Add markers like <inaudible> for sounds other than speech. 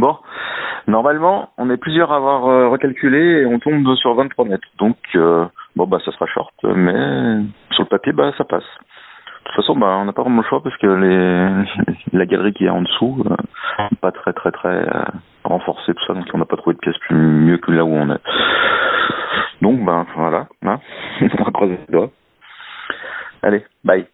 Bon, normalement, on est plusieurs à avoir euh, recalculé et on tombe sur 23 mètres. Donc, euh, bon, bah, ça sera short, mais sur le papier, bah, ça passe. De toute façon, bah, on n'a pas vraiment le choix parce que les, <laughs> la galerie qui est en dessous, euh, pas très, très, très euh, renforcée, tout ça, donc on n'a pas trouvé de pièce plus mieux que là où on est. Donc, ben, voilà, hein. <laughs> on va croiser les doigts. Allez, bye.